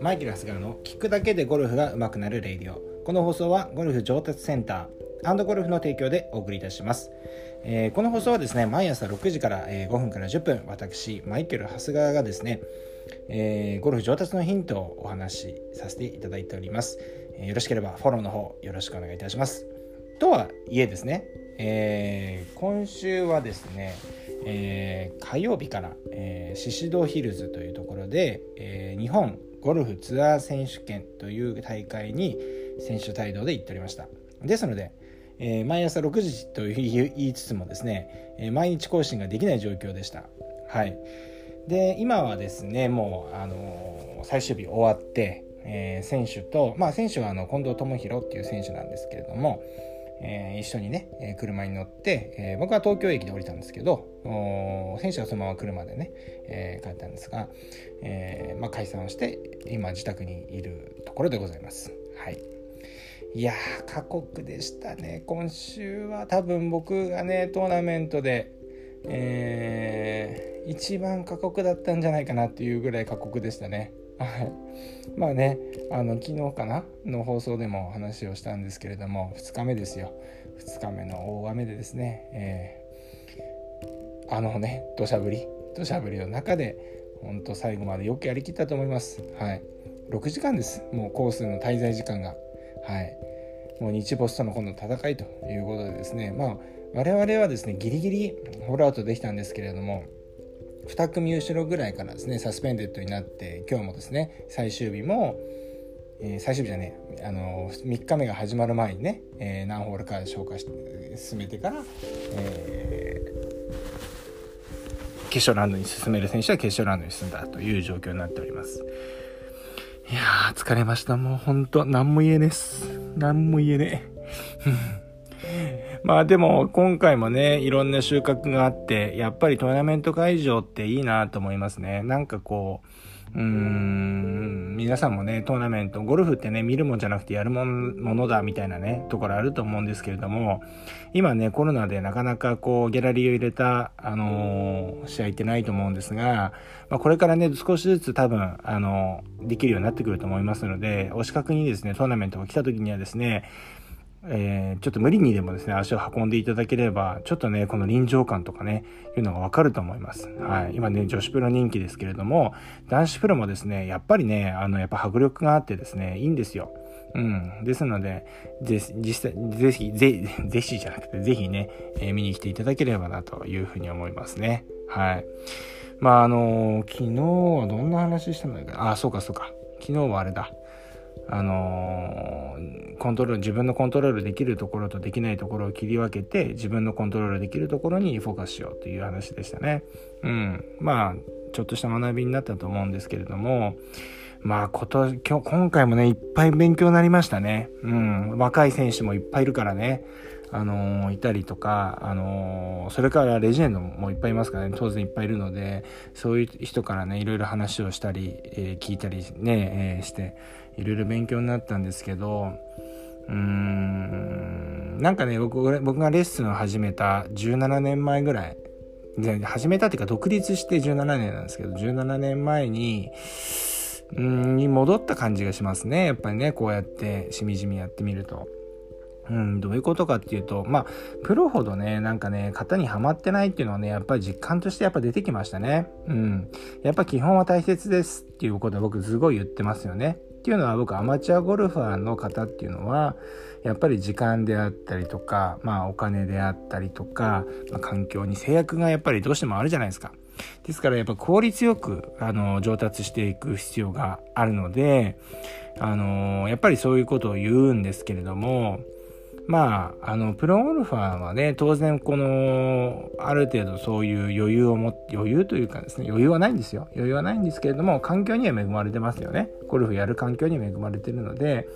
マイケル・ハスガーの聞くだけでゴルフが上手くなるレイディオ。この放送はゴルフ上達センターゴルフの提供でお送りいたします、えー、この放送はですね毎朝6時から、え、5分から10分私マイケル・ハスガーがですね、えー、ゴルフ上達のヒントをお話しさせていただいております、えよろしければフォローの方よろしくお願いいたします。とはいえですね、え今週はですねえー、火曜日から、えー、宍戸ヒルズというところで、えー、日本ゴルフツアー選手権という大会に選手帯同で行っておりました。ですので、えー、毎朝6時と言いつつもですね、え、毎日更新ができない状況でした。はい。で今はですねもう、あの、最終日終わって、え、選手とまあ選手はあの近藤智弘っていう選手なんですけれどもえー、一緒にね、え、車に乗って、えー、僕は東京駅で降りたんですけど選手はそのまま車でね、え帰ったんですが、えまあ、解散をして今自宅にいるところでございます。はいいやー過酷でしたね今週は多分僕がねトーナメントで、えー、一番過酷だったんじゃないかなっていうぐらい過酷でしたね。い。まあねあの昨日かなの放送でも話をしたんですけれども2日目ですよ。2日目の大雨でですね、えー、あのね土砂降り土砂降りの中で本当最後までよくやりきったと思います。はい。6時間です。もうコースの滞在時間が。はい。もう日没との今度戦いということでですね。まあ我々はですねギリギリホールアウトできたんですけれども2組後ろぐらいからですねサスペンデッドになって今日もですね最終日も、えー、最終日じゃねあの3日目が始まる前にね、えー、何ホールか消化して進めてから、えー、決勝ラウンドに進める選手は決勝ラウンドに進んだという状況になっております。いやー疲れました。もう本当何も言えねえっす。何も言えねえ。まあでも今回もね、いろんな収穫があって、やっぱりトーナメント会場っていいなと思いますね。なんかこう、うーん、皆さんもね、トーナメント、ゴルフってね、見るもんじゃなくてやるものだみたいなね、ところあると思うんですけれども、今ね、コロナでなかなかこう、ギャラリーを入れた、あのー、試合ってないと思うんですが、まあ、これからね、少しずつ多分、あのー、できるようになってくると思いますので、お近くにですね、トーナメントが来た時にはですね、えー、ちょっと無理にでもですね、足を運んでいただければ、ちょっとね、この臨場感とかね、いうのがわかると思います。はい。今ね、女子プロ人気ですけれども、男子プロもですね、やっぱりね、あの、やっぱ迫力があってですね、いいんですよ。うん。ですので、実際、ぜひ、ぜ、ぜひじゃなくて、ぜひね、えー、見に来ていただければなというふうに思いますね。はい。まあ、あのー、昨日はどんな話したのかあ、そうかそうか。昨日はあれだ。あのー、コントロール自分のコントロールできるところとできないところを切り分けて自分のコントロールできるところにフォーカスしようという話でしたね。うん、まあちょっとした学びになったと思うんですけれどもまあこと今日今回もねいっぱい勉強になりましたね。うん、若い選手もいっぱいいるからね。あの、いたりとか、あの、それからレジェンドもいっぱいいますからね、当然いっぱいいるので、そういう人からね、いろいろ話をしたり、えー、聞いたりね、えー、して、いろいろ勉強になったんですけど、うーん、なんかね、僕僕がレッスンを始めた17年前ぐらい、始めたっていうか独立して17年なんですけど、17年前に、うんに戻った感じがしますね。やっぱりね、こうやってしみじみやってみると。うん、どういうことかっていうと、まあ、プロほどね、なんかね、型にはまってないっていうのはね、やっぱり実感としてやっぱ出てきましたね。うん。やっぱ基本は大切ですっていうことは僕すごい言ってますよね。っていうのは僕アマチュアゴルファーの方っていうのはやっぱり時間であったりとか、まあ、お金であったりとか、まあ、環境に制約がやっぱりどうしてもあるじゃないですか。ですからやっぱ効率よくあの上達していく必要があるのであのやっぱりそういうことを言うんですけれどもまあ、あの、プロゴルファーはね、当然この、ある程度そういう余裕を持って、余裕というかですね、余裕はないんですよ。余裕はないんですけれども、環境には恵まれてますよね。ゴルフやる環境に恵まれてるので、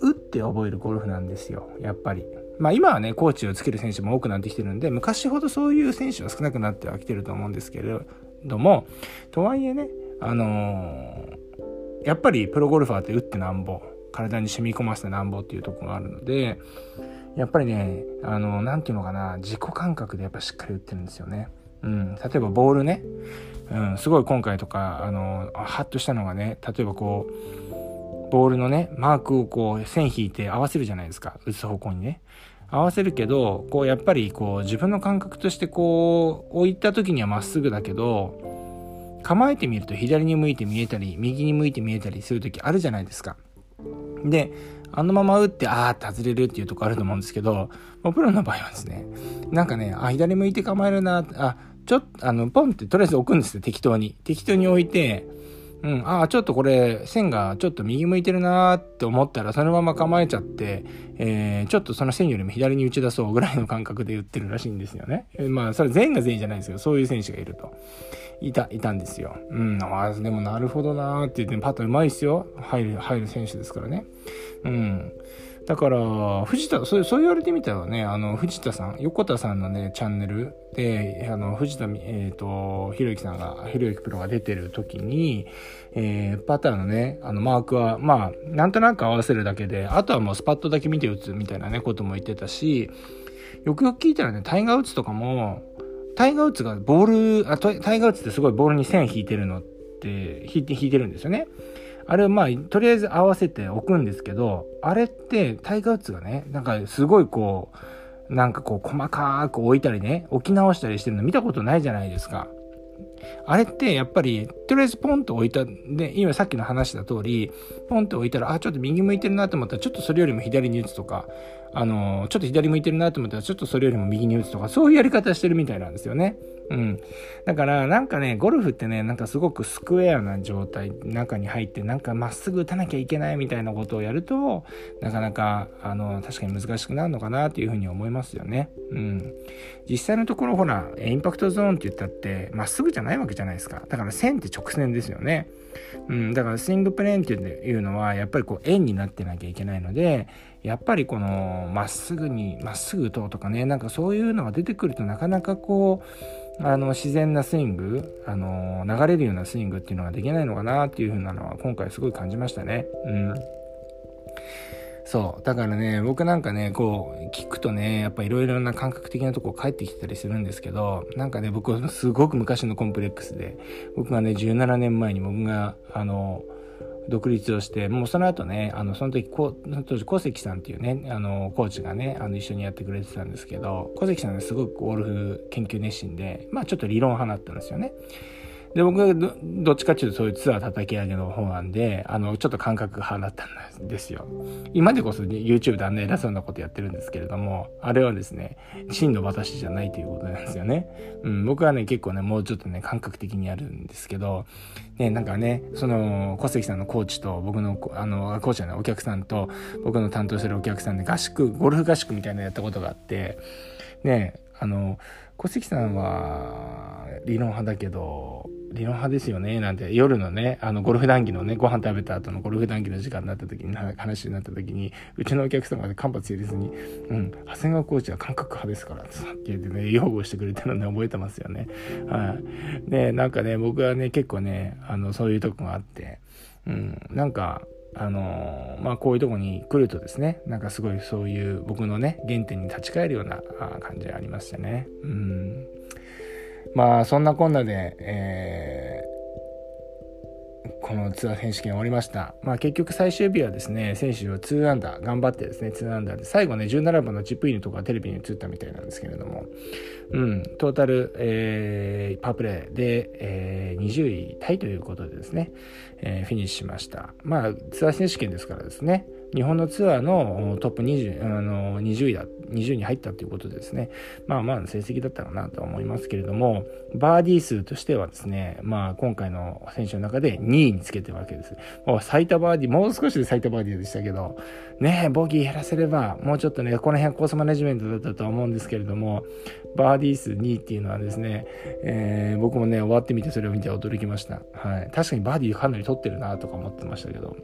打って覚えるゴルフなんですよ、やっぱり。まあ今はね、コーチをつける選手も多くなってきてるんで、昔ほどそういう選手は少なくなってはきてると思うんですけれども、とはいえね、あのー、やっぱりプロゴルファーって打ってなんぼ。体に染み込ませてなんぼっていうとこがあるのでやっぱりねあの何て言うのかな自己感覚でやっぱしっかり打ってるんですよね。うん、例えばボールね、うん、すごい今回とかあのハッとしたのがね例えばこうボールのねマークをこう線引いて合わせるじゃないですか。打つ方向にね。合わせるけどこうやっぱりこう自分の感覚としてこう置いた時にはまっすぐだけど構えてみると左に向いて見えたり右に向いて見えたりする時あるじゃないですか。であのまま打ってああって外れるっていうとこあると思うんですけどプロの場合はですねなんかねあ左向いて構えるなあちょっとあのポンってとりあえず置くんですよ適当に。適当に置いてうん、ああ、ちょっとこれ、線がちょっと右向いてるなーって思ったら、そのまま構えちゃって、えー、ちょっとその線よりも左に打ち出そうぐらいの感覚で打ってるらしいんですよね。え、まあ、それ全員が全員じゃないですけど。そういう選手がいると。いた、いたんですよ。うん、ああ、でもなるほどなーって言って、パッとうまいっすよ。入る、入る選手ですからね。うん。だから、藤田、そうそう言われてみたらね、あの、藤田さん、横田さんのね、チャンネルで、あの、藤田、えっ、ー、と、ひろゆきさんが、ひろゆきプロが出てる時に、えー、パターのね、あの、マークは、まあ、なんとなく合わせるだけで、あとはもうスパットだけ見て打つみたいなね、ことも言ってたし、よくよく聞いたらね、タイガー打つとかも、タイガー打つがボール、あタイガー打つってすごいボールに線引いてるのって、引いて、引いてるんですよね。あれまあとりあえず合わせておくんですけどあれってタイガー・ウッズがねなんかすごいこうなんかこう細かく置いたりね置き直したりしてるの見たことないじゃないですか。あれってやっぱりとりあえずポンと置いたで今さっきの話した通りポンと置いたらあちょっと右向いてるなと思ったらちょっとそれよりも左に打つとかあのちょっと左向いてるなと思ったらちょっとそれよりも右に打つとかそういうやり方してるみたいなんですよね。うん。だから、なんかね、ゴルフってね、なんかすごくスクエアな状態、中に入って、なんかまっすぐ打たなきゃいけないみたいなことをやると、なかなか、あの、確かに難しくなるのかなっていうふうに思いますよね。うん。実際のところ、ほら、インパクトゾーンって言ったって、まっすぐじゃないわけじゃないですか。だから線って直線ですよね。うん。だからスイングプレーンっていうのは、やっぱりこう、円になってなきゃいけないので、やっぱりこの、まっすぐに、まっすぐ打とうとかね、なんかそういうのが出てくるとなかなかこう、あの自然なスイングあの流れるようなスイングっていうのができないのかなっていう風なのは今回すごい感じましたね。うんそう。だからね、僕なんかね、こう、聞くとね、やっぱいろいろな感覚的なとこ帰ってきたりするんですけど、なんかね、僕すごく昔のコンプレックスで、僕がね、17年前に僕が、あの、独立をして、もうその後ね、あの、その時、こ当時、小関さんっていうね、あの、コーチがね、あの、一緒にやってくれてたんですけど、小関さんがすごくゴルフ研究熱心で、まあちょっと理論派だったんですよね。で、僕はどっちかっていうとそういうツアー叩き上げの方なんで、あの、ちょっと感覚派だったんですよ。今でこそ YouTube であんな偉そうなことやってるんですけれども、あれはですね、真の私じゃないということなんですよね。うん、僕はね、結構ね、もうちょっとね、感覚的にやるんですけど、ね、なんかね、その、小関さんのコーチと、僕の、あの、コーチじゃない、お客さんと、僕の担当してるお客さんで合宿、ゴルフ合宿みたいなのやったことがあって、ね、あの、小関さんは理論派だけど、理論派ですよね、なんて、夜のね、あの、ゴルフ談義のね、ご飯食べた後のゴルフ談義の時間になった時に、話になった時に、うちのお客様で間髪入れずに、うん、長谷川コーチは感覚派ですから、って言ってね、擁護してくれたので覚えてますよね。はい。で、なんかね、僕はね、結構ね、あの、そういうとこがあって、うん、なんか、あのまあこういうとこに来るとですねなんかすごいそういう僕のね原点に立ち返るような感じがありましてねうんまあそんなこんなで、えこのツアー選手権終わりました。まあ結局最終日はですね、選手は2アンダー、頑張ってですね、2アンダーで、最後ね、17番のチップインのとこがテレビに映ったみたいなんですけれども、うん、トータル、えー、パープレーで、えー、20位タイということでですね、えー、フィニッシュしました。まあ、ツアー選手権ですからですね、日本のツアーのトップ20あの20位だ20に入ったということでですね。まあまあ成績だったかなとは思いますけれどもバーディー数としてはですねまあ今回の選手の中で2位につけてるわけです。もう最多バーディーもう少しで最多バーディーでしたけどねボギー減らせればもうちょっとねこの辺コースマネジメントだったとは思うんですけれどもバーディー数2位っていうのはですね、えー、僕もね終わってみてそれを見て驚きました、はい、確かにバーディーかなり取ってるなとか思ってましたけど。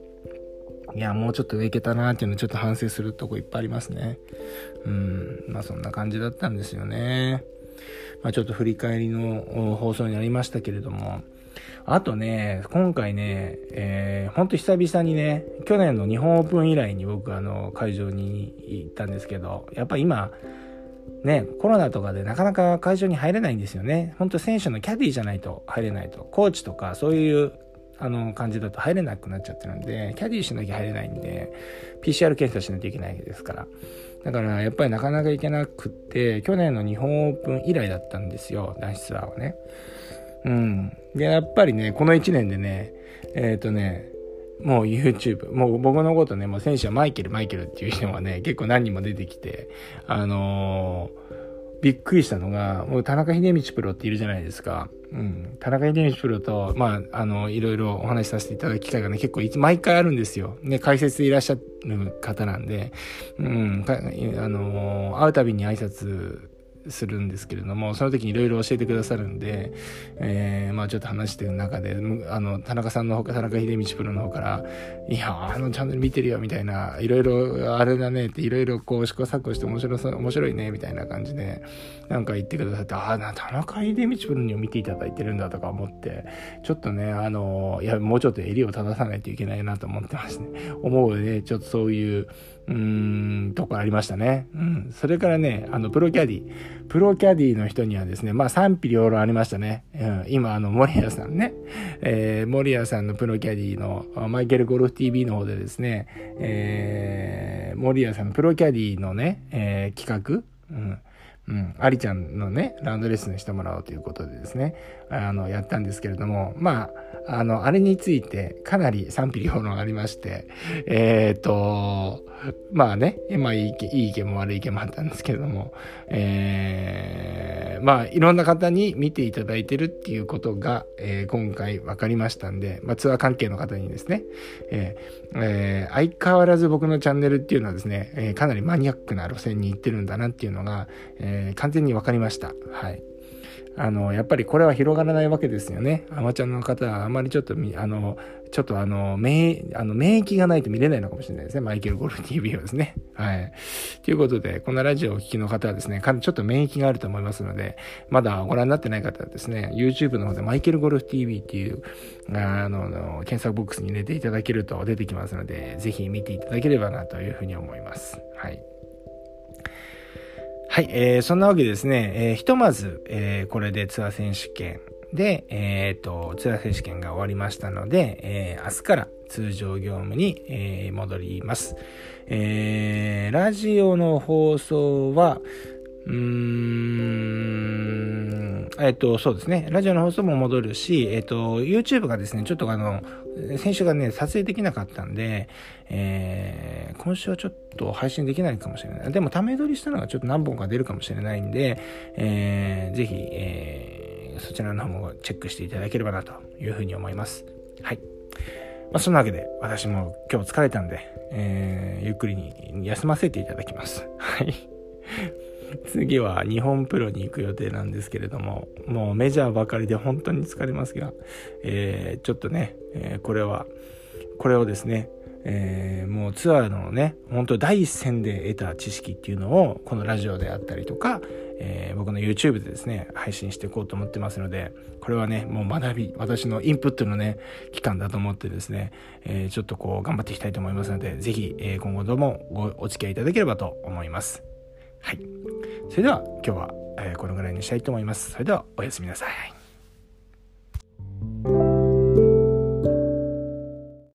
いや、もうちょっと上いけたなっていうのちょっと反省するとこいっぱいありますね。うん。まあそんな感じだったんですよね。まあちょっと振り返りの放送になりましたけれども、あとね、今回ね、えー、ほんと久々にね、去年の日本オープン以来に僕あの会場に行ったんですけど、やっぱ今、ね、コロナとかでなかなか会場に入れないんですよね。本当選手のキャディーじゃないと入れないと。コーチとかそういうあの感じだと入れなくなっちゃってるんで、キャディーしなきゃ入れないんで、PCR 検査しないといけないですから。だからやっぱりなかなか行けなくって、去年の日本オープン以来だったんですよ、男子ツアーはね。うん。で、やっぱりね、この1年でね、えっ、ー、とね、もう YouTube、もう僕のことね、もう選手はマイケル、マイケルっていう人がね、結構何人も出てきて、あのー、びっくりしたのが、もう田中秀道プロっているじゃないですか。うん。田中秀道プロと、まあ、あの、いろいろお話しさせていただく機会がね、結構毎回あるんですよ。ね、解説でいらっしゃる方なんで、うん、あの、会うたびに挨拶するんですけれども、その時にいろいろ教えてくださるんで、えー、まあちょっと話してる中で、あの、田中さんのほか、田中秀道プロの方から、いや、あのチャンネル見てるよ、みたいな、いろいろ、あれだねって、いろいろこう試行錯誤して面白そ、面白いね、みたいな感じで、なんか言ってくださって、ああ、田中秀道プロにも見ていただいてるんだとか思って、ちょっとね、あの、いや、もうちょっと襟を正さないといけないなと思ってますね。思うね、ちょっとそういう、うーん、とこありましたね。うん。それからね、あの、プロキャディ。プロキャディの人にはですね、まあ賛否両論ありましたね。うん。今、あの、森谷さんね、えー、森谷さんのプロキャディのマイケルゴルフ TV の方でですね、えー、森谷さんのプロキャディのね、えー、企画、うん。うん、アリちゃんのね、ランドレッスンしてもらおうということでですね、あの、やったんですけれども、まああ、の、あれについてかなり賛否両論ありまして、えっ、ー、と、まあね、まあいいいい意見も悪い意見もあったんですけれども、えー、まあいろんな方に見ていただいてるっていうことが、えー、今回分かりましたんで、まあツアー関係の方にですね、えーえー、相変わらず僕のチャンネルっていうのはですね、えー、かなりマニアックな路線に行ってるんだなっていうのが、えー、完全に分かりました。はい。あの、やっぱりこれは広がらないわけですよね。アマチュアの方はあまりちょっとあの、ちょっとあの、免あの免疫がないと見れないのかもしれないですね。マイケルゴルフ TV はですね。はい。ということで、このラジオをお聞きの方はですね、ちょっと免疫があると思いますので、まだご覧になってない方はですね、YouTube の方でマイケルゴルフ TV っていう、あの、検索ボックスに入れていただけると出てきますので、ぜひ見ていただければなというふうに思います。はい。はい、えー、そんなわけですね、えー、ひとまず、えー、これでツアー選手権で、えっ、ー、と、ツアー選手権が終わりましたので、えー、明日から通常業務に、えー、戻ります。えー、ラジオの放送は、うーん、えっと、そうですね。ラジオの放送も戻るし、えっと、YouTube がですね、ちょっとあの、先週がね、撮影できなかったんで、えー、今週はちょっと配信できないかもしれない。でも、ため撮りしたのがちょっと何本か出るかもしれないんで、えー、ぜひ、えー、そちらの方もチェックしていただければなというふうに思います。はい。まあ、そんなわけで、私も今日疲れたんで、えー、ゆっくりに休ませていただきます。はい。次は日本プロに行く予定なんですけれども、もうメジャーばかりで本当に疲れますが、えー、ちょっとね、えー、これは、これをですね、えー、もうツアーのね、本当第一線で得た知識っていうのを、このラジオであったりとか、えー、僕の YouTube でですね、配信していこうと思ってますので、これはね、もう学び、私のインプットのね、期間だと思ってですね、えー、ちょっとこう頑張っていきたいと思いますので、ぜひ、え今後ともごお付き合いいただければと思います。はい。それでは今日は、えこのぐらいにしたいと思います。それではおやすみなさい。